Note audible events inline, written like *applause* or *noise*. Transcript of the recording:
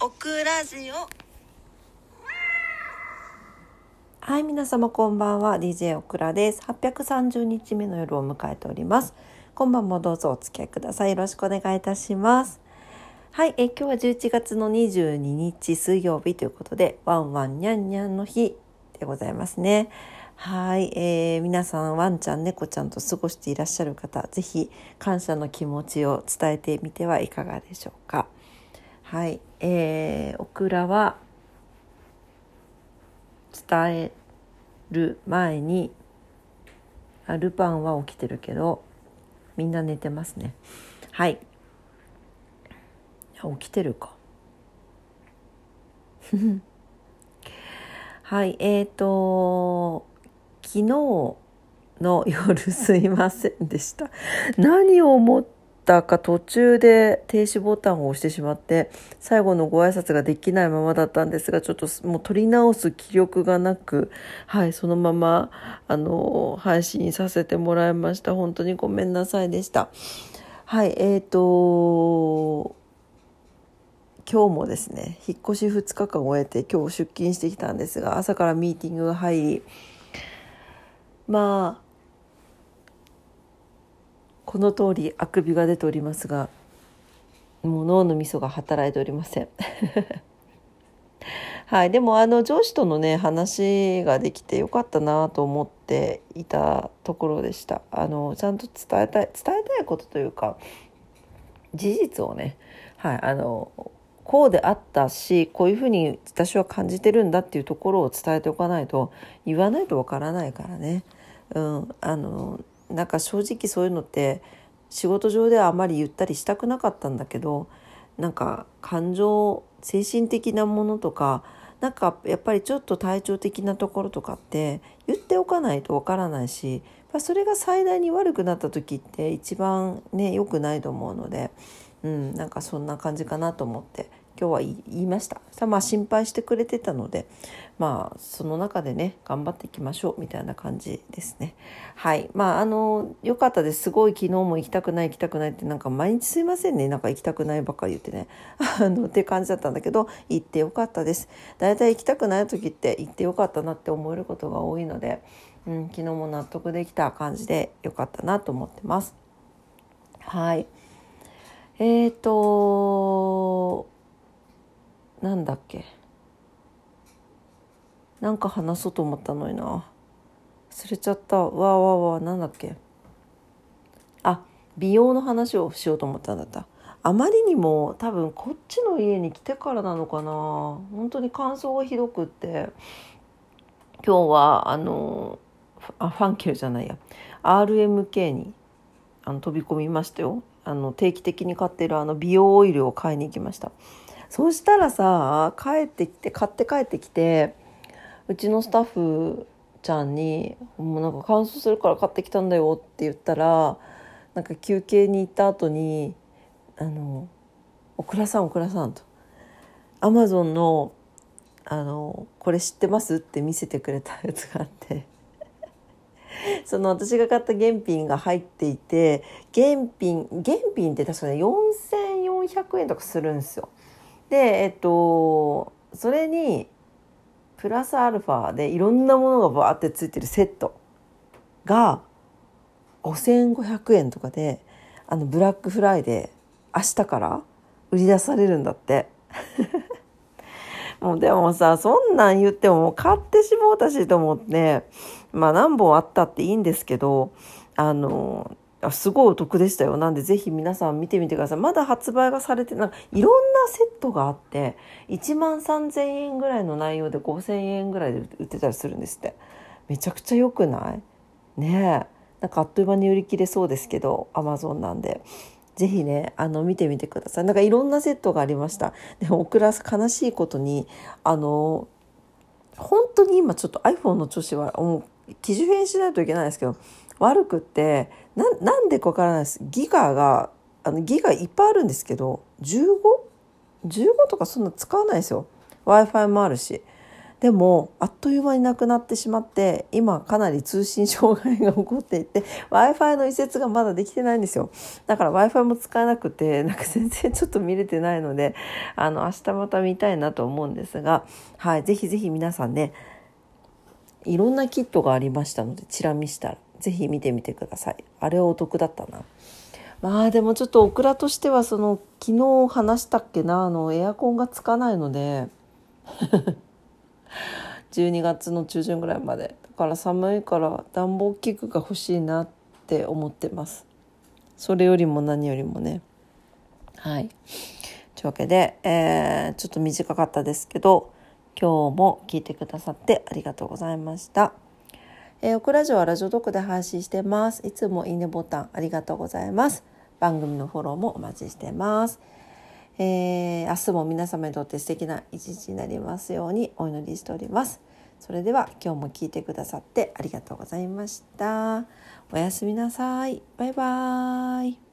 オクラジオはい、皆様こんばんは。DJ オクラです。830日目の夜を迎えております。今晩もどうぞお付き合いください。よろしくお願いいたします。はい、え今日は11月の22日水曜日ということで、ワンワンニャンニャンの日でございますね。はい、えー、皆さんワンちゃん猫ちゃんと過ごしていらっしゃる方、ぜひ感謝の気持ちを伝えてみてはいかがでしょうか。はい、えー、オクラは伝える前にあルパンは起きてるけどみんな寝てますね。はい。起きてるか。*laughs* はい。えーと昨日の夜すいませんでした。何を思ったか途中で停止ボタンを押してしまって最後のご挨拶ができないままだったんですがちょっともう取り直す気力がなくはいそのままあの配信させてもらいました。本当にごめんなさいでした。はいえーと今日もですね引っ越し2日間終えて今日出勤してきたんですが朝からミーティングが入りまあこの通りあくびが出ておりますがもう脳のみそが働いておりません *laughs* はいでもあの上司とのね話ができてよかったなと思っていたところでしたあのちゃんと伝えたい伝えたいことというか事実をねはいあのこうであったしこういうふうに私は感じてるんだっていうところを伝えておかないと言わないとわからないからね。うん、あのなんか正直そういうのって仕事上ではあまり言ったりしたくなかったんだけどなんか感情精神的なものとかなんかやっぱりちょっと体調的なところとかって言っておかないとわからないしそれが最大に悪くなった時って一番ね良くないと思うので、うん、なんかそんな感じかなと思って。今日は言いました。さまあ心配してくれてたのでまあその中でね頑張っていきましょうみたいな感じですね。はい。まああの良かったです。すごい昨日も行きたくない行きたくないってなんか毎日すいませんね。なんか行きたくないばっかり言ってね。*laughs* あのって感じだったんだけど行ってよかったです。だいたい行きたくない時って行ってよかったなって思えることが多いので、うん、昨日も納得できた感じでよかったなと思ってます。はい。えーとなんだっけ？なんか話そうと思ったのにな。忘れちゃった。わーわーわー。なんだっけ？あ美容の話をしようと思ったんだった。あまりにも多分こっちの家に来てからなのかな。本当に乾燥がひどくって。今日はあのあファンケルじゃないや。RMK にあの飛び込みましたよ。あの定期的に買ってるあの美容オイルを買いに行きました。そしたらさ帰ってきて買って帰ってきてうちのスタッフちゃんに「もうなんか乾燥するから買ってきたんだよ」って言ったらなんか休憩に行った後に「あのお倉さんお倉さん」と「アマゾンのあのこれ知ってます?」って見せてくれたやつがあって。*laughs* その私が買った原品が入っていて原品原品って確かね4400円とかするんですよ。でえっとそれにプラスアルファでいろんなものがバーってついてるセットが5500円とかであのブラックフライデー明日から売り出されるんだって。もうでもさそんなん言ってももう買ってしもうたしと思ってまあ何本あったっていいんですけどあのすごいお得でしたよ。なんでぜひ皆さん見てみてください。まだ発売がされてなんかいろんセットがあって1万3000円ぐらいの内容で5000円ぐらいで売ってたりするんですって。めちゃくちゃ良くない？ねえ。なんかあっという間に売り切れそうですけど Amazon なんで。ぜひね、あの、見てみてください。なんかいろんなセットがありました。で、オクラス悲しいことに、あの、本当に今ちょっと iPhone の調子は、もう、機種変しないといけないですけど、悪くってななんでかわからないですギガがあのギガいっぱいあるんですけど 15? 15とかそんな使わないですよ。w i f i もあるし。でもあっという間になくなってしまって今かなり通信障害が起こっていて w i f i の移設がまだできてないんですよ。だから w i f i も使えなくてなんか全然ちょっと見れてないのであの明日また見たいなと思うんですがはいぜひぜひ皆さんねいろんなキットがありましたのでチラ見したらぜひ見てみてください。あれはお得だったな。まあでもちょっとオクラとしてはその昨日話したっけなあのエアコンがつかないので *laughs* 12月の中旬ぐらいまで。だから寒いから暖房器具が欲しいなって思ってます。それよりも何よりもね。はい。というわけで、えー、ちょっと短かったですけど今日も聞いてくださってありがとうございました。えー、オクラジオはラジオドックで配信してます。いつもいいねボタンありがとうございます。番組のフォローもお待ちしてます。えー、明日も皆様にとって素敵な一日になりますようにお祈りしております。それでは今日も聞いてくださってありがとうございました。おやすみなさい。バイバーイ。